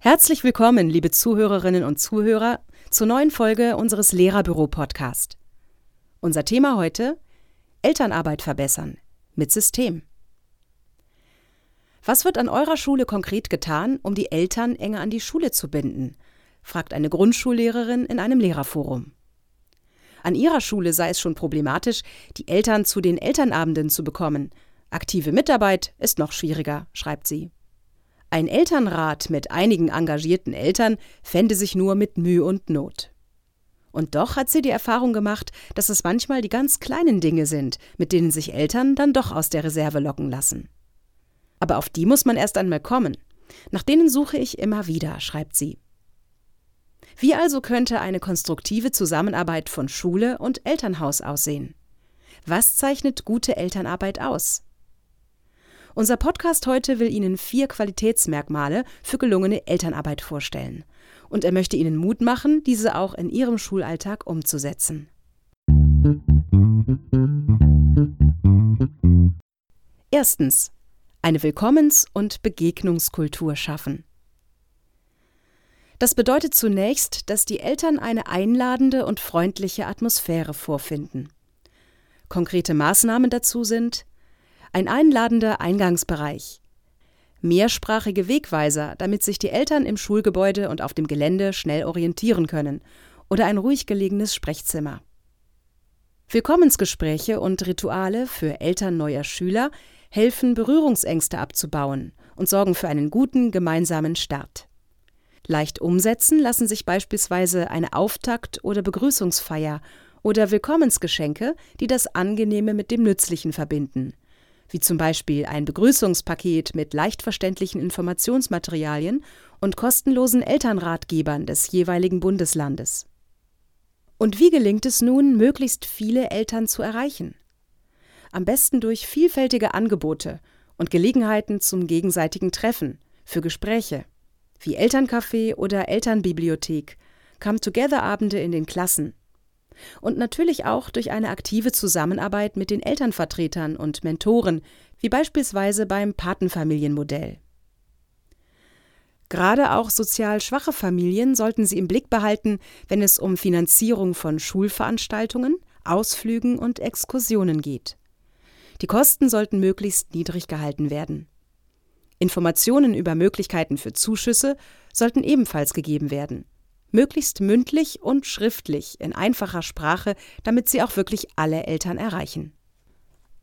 Herzlich willkommen, liebe Zuhörerinnen und Zuhörer, zur neuen Folge unseres Lehrerbüro-Podcast. Unser Thema heute: Elternarbeit verbessern mit System. Was wird an eurer Schule konkret getan, um die Eltern enger an die Schule zu binden? fragt eine Grundschullehrerin in einem Lehrerforum. An ihrer Schule sei es schon problematisch, die Eltern zu den Elternabenden zu bekommen. Aktive Mitarbeit ist noch schwieriger, schreibt sie. Ein Elternrat mit einigen engagierten Eltern fände sich nur mit Mühe und Not. Und doch hat sie die Erfahrung gemacht, dass es manchmal die ganz kleinen Dinge sind, mit denen sich Eltern dann doch aus der Reserve locken lassen. Aber auf die muss man erst einmal kommen. Nach denen suche ich immer wieder, schreibt sie. Wie also könnte eine konstruktive Zusammenarbeit von Schule und Elternhaus aussehen? Was zeichnet gute Elternarbeit aus? Unser Podcast heute will Ihnen vier Qualitätsmerkmale für gelungene Elternarbeit vorstellen. Und er möchte Ihnen Mut machen, diese auch in Ihrem Schulalltag umzusetzen. Erstens. Eine Willkommens- und Begegnungskultur schaffen. Das bedeutet zunächst, dass die Eltern eine einladende und freundliche Atmosphäre vorfinden. Konkrete Maßnahmen dazu sind ein einladender Eingangsbereich, mehrsprachige Wegweiser, damit sich die Eltern im Schulgebäude und auf dem Gelände schnell orientieren können, oder ein ruhig gelegenes Sprechzimmer. Willkommensgespräche und Rituale für Eltern neuer Schüler helfen, Berührungsängste abzubauen und sorgen für einen guten gemeinsamen Start. Leicht umsetzen lassen sich beispielsweise eine Auftakt- oder Begrüßungsfeier oder Willkommensgeschenke, die das Angenehme mit dem Nützlichen verbinden, wie zum Beispiel ein Begrüßungspaket mit leicht verständlichen Informationsmaterialien und kostenlosen Elternratgebern des jeweiligen Bundeslandes. Und wie gelingt es nun, möglichst viele Eltern zu erreichen? Am besten durch vielfältige Angebote und Gelegenheiten zum gegenseitigen Treffen, für Gespräche wie Elterncafé oder Elternbibliothek, Come-Together-Abende in den Klassen. Und natürlich auch durch eine aktive Zusammenarbeit mit den Elternvertretern und Mentoren, wie beispielsweise beim Patenfamilienmodell. Gerade auch sozial schwache Familien sollten Sie im Blick behalten, wenn es um Finanzierung von Schulveranstaltungen, Ausflügen und Exkursionen geht. Die Kosten sollten möglichst niedrig gehalten werden. Informationen über Möglichkeiten für Zuschüsse sollten ebenfalls gegeben werden. Möglichst mündlich und schriftlich in einfacher Sprache, damit sie auch wirklich alle Eltern erreichen.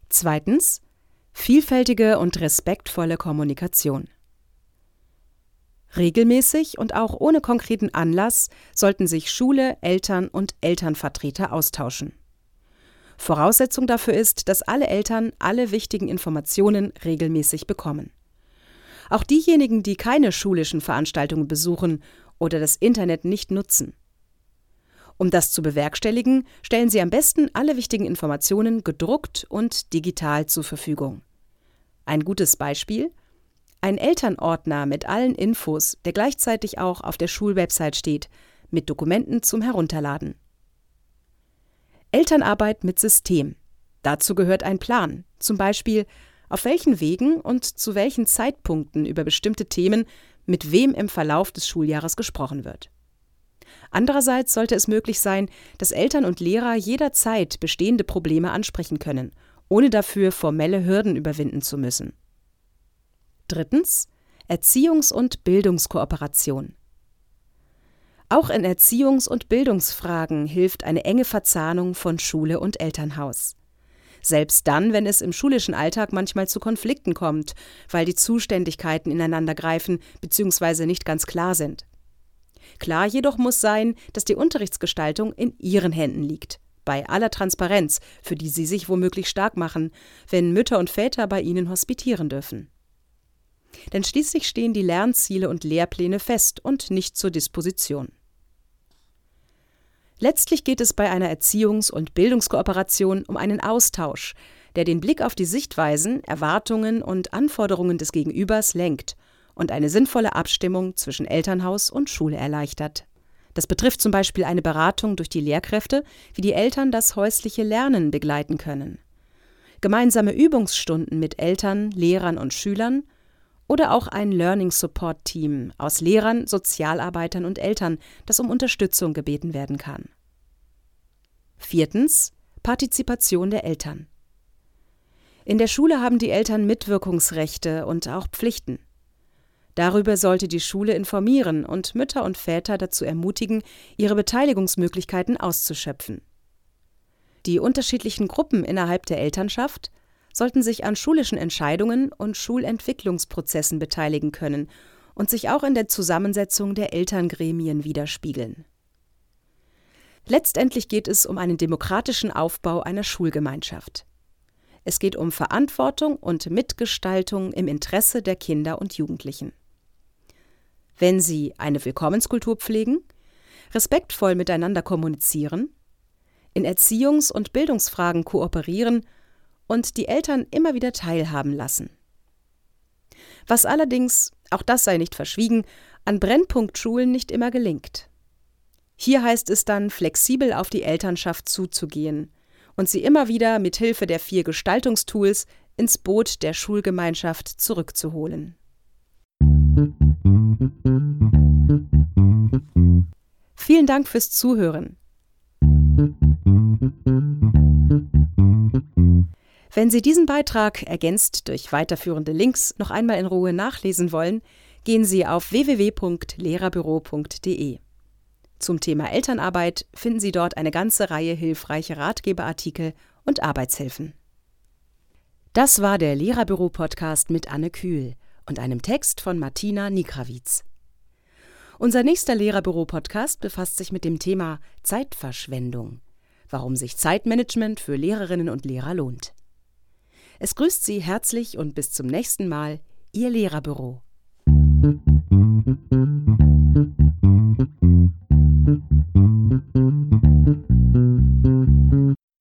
Zweitens. Vielfältige und respektvolle Kommunikation. Regelmäßig und auch ohne konkreten Anlass sollten sich Schule, Eltern und Elternvertreter austauschen. Voraussetzung dafür ist, dass alle Eltern alle wichtigen Informationen regelmäßig bekommen. Auch diejenigen, die keine schulischen Veranstaltungen besuchen oder das Internet nicht nutzen. Um das zu bewerkstelligen, stellen Sie am besten alle wichtigen Informationen gedruckt und digital zur Verfügung. Ein gutes Beispiel ein Elternordner mit allen Infos, der gleichzeitig auch auf der Schulwebsite steht, mit Dokumenten zum Herunterladen. Elternarbeit mit System. Dazu gehört ein Plan, zum Beispiel auf welchen Wegen und zu welchen Zeitpunkten über bestimmte Themen mit wem im Verlauf des Schuljahres gesprochen wird. Andererseits sollte es möglich sein, dass Eltern und Lehrer jederzeit bestehende Probleme ansprechen können, ohne dafür formelle Hürden überwinden zu müssen. Drittens Erziehungs- und Bildungskooperation. Auch in Erziehungs- und Bildungsfragen hilft eine enge Verzahnung von Schule und Elternhaus selbst dann, wenn es im schulischen Alltag manchmal zu Konflikten kommt, weil die Zuständigkeiten ineinander greifen bzw. nicht ganz klar sind. Klar jedoch muss sein, dass die Unterrichtsgestaltung in Ihren Händen liegt, bei aller Transparenz, für die Sie sich womöglich stark machen, wenn Mütter und Väter bei Ihnen hospitieren dürfen. Denn schließlich stehen die Lernziele und Lehrpläne fest und nicht zur Disposition. Letztlich geht es bei einer Erziehungs- und Bildungskooperation um einen Austausch, der den Blick auf die Sichtweisen, Erwartungen und Anforderungen des Gegenübers lenkt und eine sinnvolle Abstimmung zwischen Elternhaus und Schule erleichtert. Das betrifft zum Beispiel eine Beratung durch die Lehrkräfte, wie die Eltern das häusliche Lernen begleiten können. Gemeinsame Übungsstunden mit Eltern, Lehrern und Schülern oder auch ein Learning Support Team aus Lehrern, Sozialarbeitern und Eltern, das um Unterstützung gebeten werden kann. Viertens Partizipation der Eltern. In der Schule haben die Eltern Mitwirkungsrechte und auch Pflichten. Darüber sollte die Schule informieren und Mütter und Väter dazu ermutigen, ihre Beteiligungsmöglichkeiten auszuschöpfen. Die unterschiedlichen Gruppen innerhalb der Elternschaft sollten sich an schulischen Entscheidungen und Schulentwicklungsprozessen beteiligen können und sich auch in der Zusammensetzung der Elterngremien widerspiegeln. Letztendlich geht es um einen demokratischen Aufbau einer Schulgemeinschaft. Es geht um Verantwortung und Mitgestaltung im Interesse der Kinder und Jugendlichen wenn sie eine Willkommenskultur pflegen, respektvoll miteinander kommunizieren, in Erziehungs- und Bildungsfragen kooperieren und die Eltern immer wieder teilhaben lassen. Was allerdings, auch das sei nicht verschwiegen, an Brennpunktschulen nicht immer gelingt. Hier heißt es dann, flexibel auf die Elternschaft zuzugehen und sie immer wieder mit Hilfe der vier Gestaltungstools ins Boot der Schulgemeinschaft zurückzuholen. Vielen Dank fürs Zuhören. Wenn Sie diesen Beitrag, ergänzt durch weiterführende Links, noch einmal in Ruhe nachlesen wollen, gehen Sie auf www.lehrerbüro.de. Zum Thema Elternarbeit finden Sie dort eine ganze Reihe hilfreicher Ratgeberartikel und Arbeitshilfen. Das war der Lehrerbüro-Podcast mit Anne Kühl und einem Text von Martina Nikrawitz. Unser nächster Lehrerbüro-Podcast befasst sich mit dem Thema Zeitverschwendung, warum sich Zeitmanagement für Lehrerinnen und Lehrer lohnt. Es grüßt Sie herzlich und bis zum nächsten Mal, Ihr Lehrerbüro. Musik